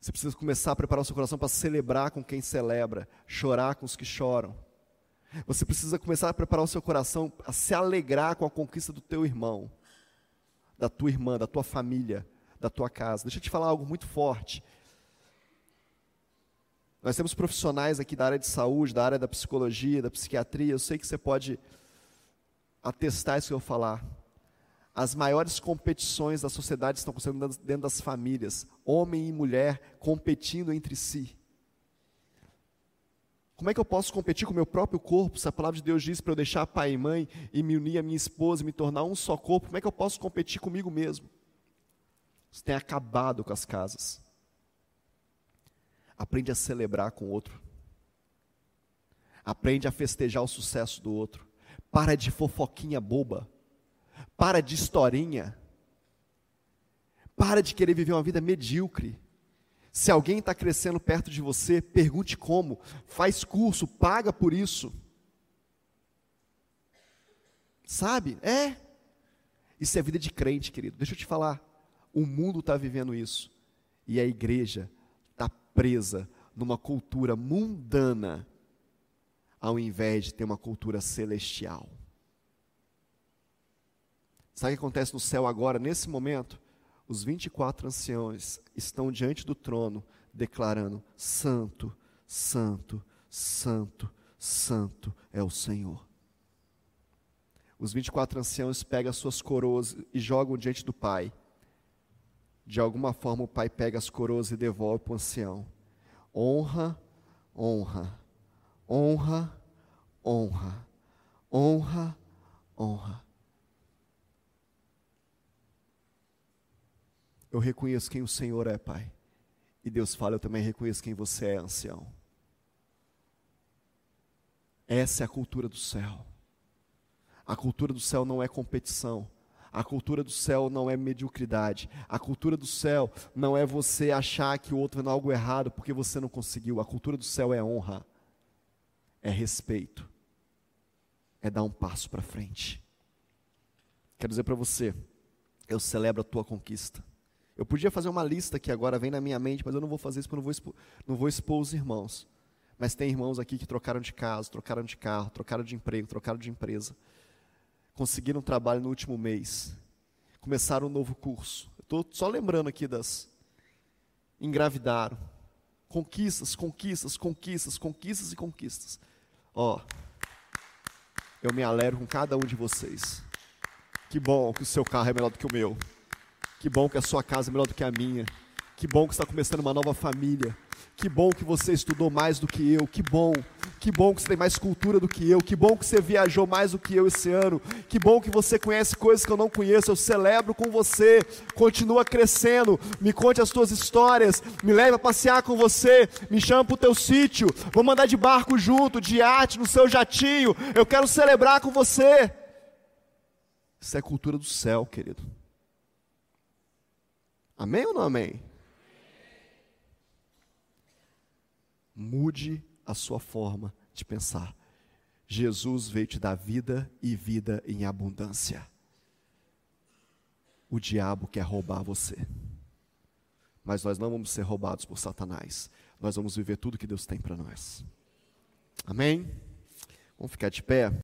Você precisa começar a preparar o seu coração para celebrar com quem celebra, chorar com os que choram. Você precisa começar a preparar o seu coração a se alegrar com a conquista do teu irmão, da tua irmã, da tua família, da tua casa. Deixa eu te falar algo muito forte. Nós temos profissionais aqui da área de saúde, da área da psicologia, da psiquiatria. Eu sei que você pode atestar isso que eu falar as maiores competições da sociedade estão acontecendo dentro das famílias, homem e mulher competindo entre si. Como é que eu posso competir com o meu próprio corpo, se a palavra de Deus diz para eu deixar pai e mãe e me unir à minha esposa e me tornar um só corpo? Como é que eu posso competir comigo mesmo? Isso tem acabado com as casas. Aprende a celebrar com o outro. Aprende a festejar o sucesso do outro. Para de fofoquinha boba. Para de historinha. Para de querer viver uma vida medíocre. Se alguém está crescendo perto de você, pergunte como, faz curso, paga por isso. Sabe? É. Isso é vida de crente, querido. Deixa eu te falar. O mundo está vivendo isso. E a igreja está presa numa cultura mundana, ao invés de ter uma cultura celestial. Sabe o que acontece no céu agora, nesse momento? Os 24 anciões estão diante do trono, declarando: Santo, Santo, Santo, Santo é o Senhor. Os 24 anciãos pegam as suas coroas e jogam diante do Pai. De alguma forma, o Pai pega as coroas e devolve para o ancião. Honra, honra, honra, honra, honra, honra. Eu reconheço quem o Senhor é, Pai. E Deus fala, eu também reconheço quem você é, ancião. Essa é a cultura do céu. A cultura do céu não é competição. A cultura do céu não é mediocridade. A cultura do céu não é você achar que o outro é algo errado porque você não conseguiu. A cultura do céu é honra, é respeito, é dar um passo para frente. Quero dizer para você, eu celebro a tua conquista. Eu podia fazer uma lista que agora vem na minha mente, mas eu não vou fazer isso porque eu não vou expor, não vou expor os irmãos. Mas tem irmãos aqui que trocaram de casa, trocaram de carro, trocaram de emprego, trocaram de empresa. Conseguiram um trabalho no último mês. Começaram um novo curso. Estou só lembrando aqui das. Engravidaram. Conquistas, conquistas, conquistas, conquistas e conquistas. Ó, eu me alegro com cada um de vocês. Que bom que o seu carro é melhor do que o meu. Que bom que a sua casa é melhor do que a minha. Que bom que está começando uma nova família. Que bom que você estudou mais do que eu. Que bom. Que bom que você tem mais cultura do que eu. Que bom que você viajou mais do que eu esse ano. Que bom que você conhece coisas que eu não conheço. Eu celebro com você. Continua crescendo. Me conte as suas histórias. Me leve a passear com você. Me chama para o teu sítio. Vamos andar de barco junto, de arte, no seu jatinho. Eu quero celebrar com você. Isso é cultura do céu, querido. Amém ou não amém? Mude a sua forma de pensar. Jesus veio te dar vida e vida em abundância. O diabo quer roubar você. Mas nós não vamos ser roubados por Satanás. Nós vamos viver tudo que Deus tem para nós. Amém? Vamos ficar de pé.